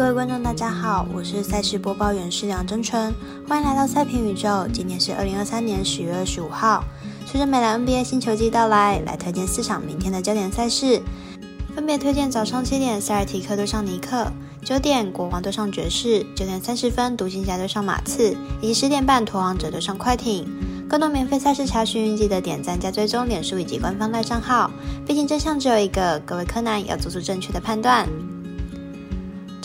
各位观众，大家好，我是赛事播报员施梁真纯，欢迎来到赛评宇宙。今天是二零二三年十月二十五号。随着美篮 NBA 新球季到来，来推荐四场明天的焦点赛事，分别推荐早上七点塞尔提克对上尼克，九点国王对上爵士，九点三十分独行侠对上马刺，以及十点半拓荒者对上快艇。更多免费赛事查询，记得点赞加追踪脸书以及官方赖账号。毕竟真相只有一个，各位柯南要做出正确的判断。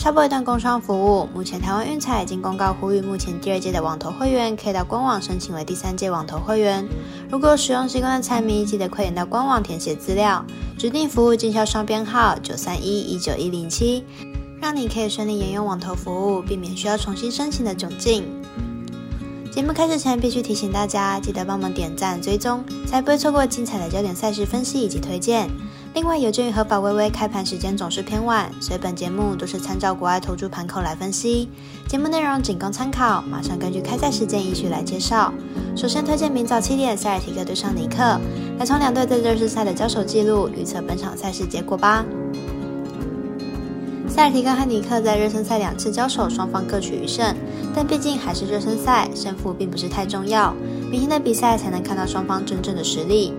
插播一段工商服务。目前台湾运彩已经公告呼吁，目前第二届的网投会员可以到官网申请为第三届网投会员。如果使用习惯的彩迷，记得快点到官网填写资料，指定服务经销商编号九三一一九一零七，让你可以顺利沿用网投服务，避免需要重新申请的窘境。节目开始前，必须提醒大家，记得帮忙点赞、追踪，才不会错过精彩的焦点赛事分析以及推荐。另外，有鉴于合法微微开盘时间总是偏晚，所以本节目都是参照国外投注盘口来分析。节目内容仅供参考，马上根据开赛时间依序来介绍。首先推荐明早七点塞尔提克对上尼克，来从两队在热身赛的交手记录预测本场赛事结果吧。塞尔提克和尼克在热身赛两次交手，双方各取一胜，但毕竟还是热身赛，胜负并不是太重要。明天的比赛才能看到双方真正的实力。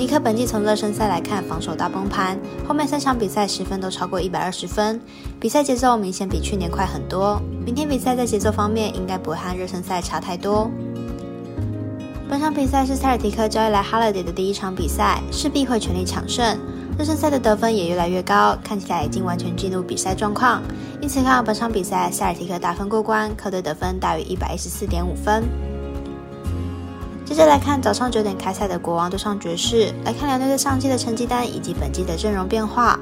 尼克本季从热身赛来看，防守大崩盘，后面三场比赛十分都超过一百二十分，比赛节奏明显比去年快很多。明天比赛在节奏方面应该不会和热身赛差太多。本场比赛是塞尔提克交易来 Holiday 的第一场比赛，势必会全力抢胜。热身赛的得分也越来越高，看起来已经完全进入比赛状况，因此看本场比赛塞尔提克打分过关，客队得分大于一百一十四点五分。接着来看早上九点开赛的国王对上爵士，来看两队在上季的成绩单以及本季的阵容变化。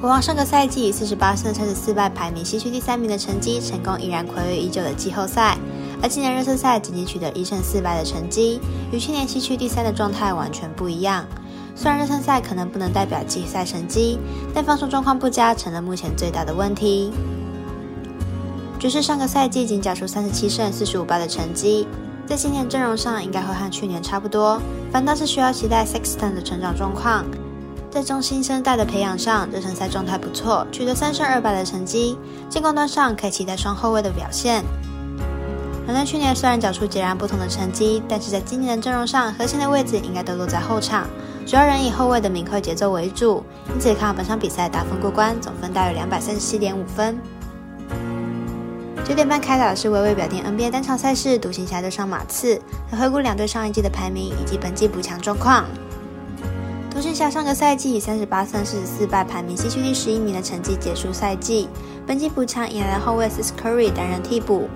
国王上个赛季以四十八胜三十四败排名西区第三名的成绩，成功依然暌违已久的季后赛。而今年热身赛仅仅取得一胜四败的成绩，与去年西区第三的状态完全不一样。虽然热身赛可能不能代表季赛成绩，但防守状况不佳成了目前最大的问题。爵士上个赛季仅缴出三十七胜四十五败的成绩。在今年阵容上应该会和去年差不多，反倒是需要期待 Sexton 的成长状况。在中新生代的培养上，热身赛状态不错，取得三胜二败的成绩。进攻端上可以期待双后卫的表现。两队去年虽然缴出截然不同的成绩，但是在今年的阵容上，核心的位置应该都落在后场，主要仍以后卫的明快节奏为主。因此看好本场比赛打分过关，总分大约两百三十七点五分。九点半开打的是微微表弟 NBA 单场赛事，独行侠对上马刺。来回顾两队上一季的排名以及本季补强状况。独行侠上个赛季以三十八胜四十四败排名西区第十一名的成绩结束赛季。本季补强引来了后卫 s Curry 担任替补。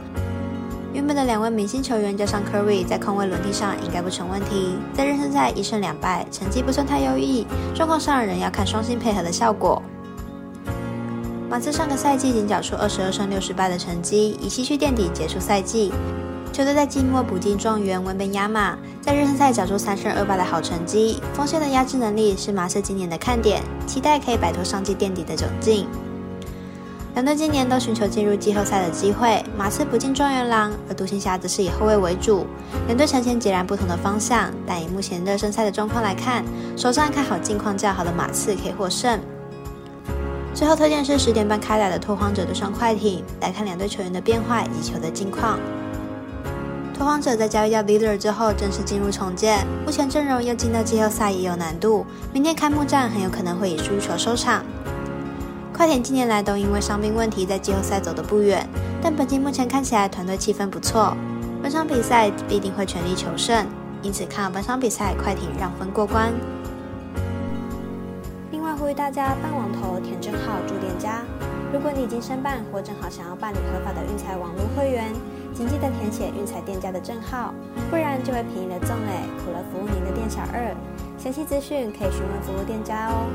原本的两位明星球员加上 Curry 在空位轮替上应该不成问题。在热身赛一胜两败，成绩不算太优异，状况上仍要看双星配合的效果。马刺上个赛季仅缴出二十二胜六十败的成绩，以西区垫底结束赛季。球队在季末补进状元文本亚马，在热身赛缴出三胜二败的好成绩。锋线的压制能力是马刺今年的看点，期待可以摆脱上季垫底的窘境。两队今年都寻求进入季后赛的机会，马刺补进状元郎，而独行侠则是以后卫为主。两队呈现截然不同的方向，但以目前热身赛的状况来看，首战看好近况较好的马刺可以获胜。最后推荐是十点半开打的拓荒者对上快艇，来看两队球员的变化以及球的近况。拓荒者在交易掉 leader 之后，正式进入重建，目前阵容要进到季后赛也有难度，明天开幕战很有可能会以输球收场。快艇近年来都因为伤病问题在季后赛走得不远，但本季目前看起来团队气氛不错，本场比赛必定会全力求胜，因此看本场比赛快艇让分过关。呼吁大家办网投填证号住店家。如果你已经申办或正好想要办理合法的运彩网络会员，请记得填写运彩店家的证号，不然就会便宜了中嘞，苦了服务您的店小二。详细资讯可以询问服务店家哦。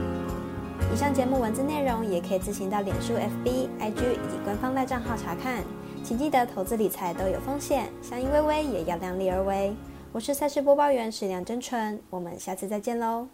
以上节目文字内容也可以自行到脸书、FB、IG 以及官方赖账号查看。请记得投资理财都有风险，相依微微也要量力而为。我是赛事播报员史梁真纯，我们下次再见喽。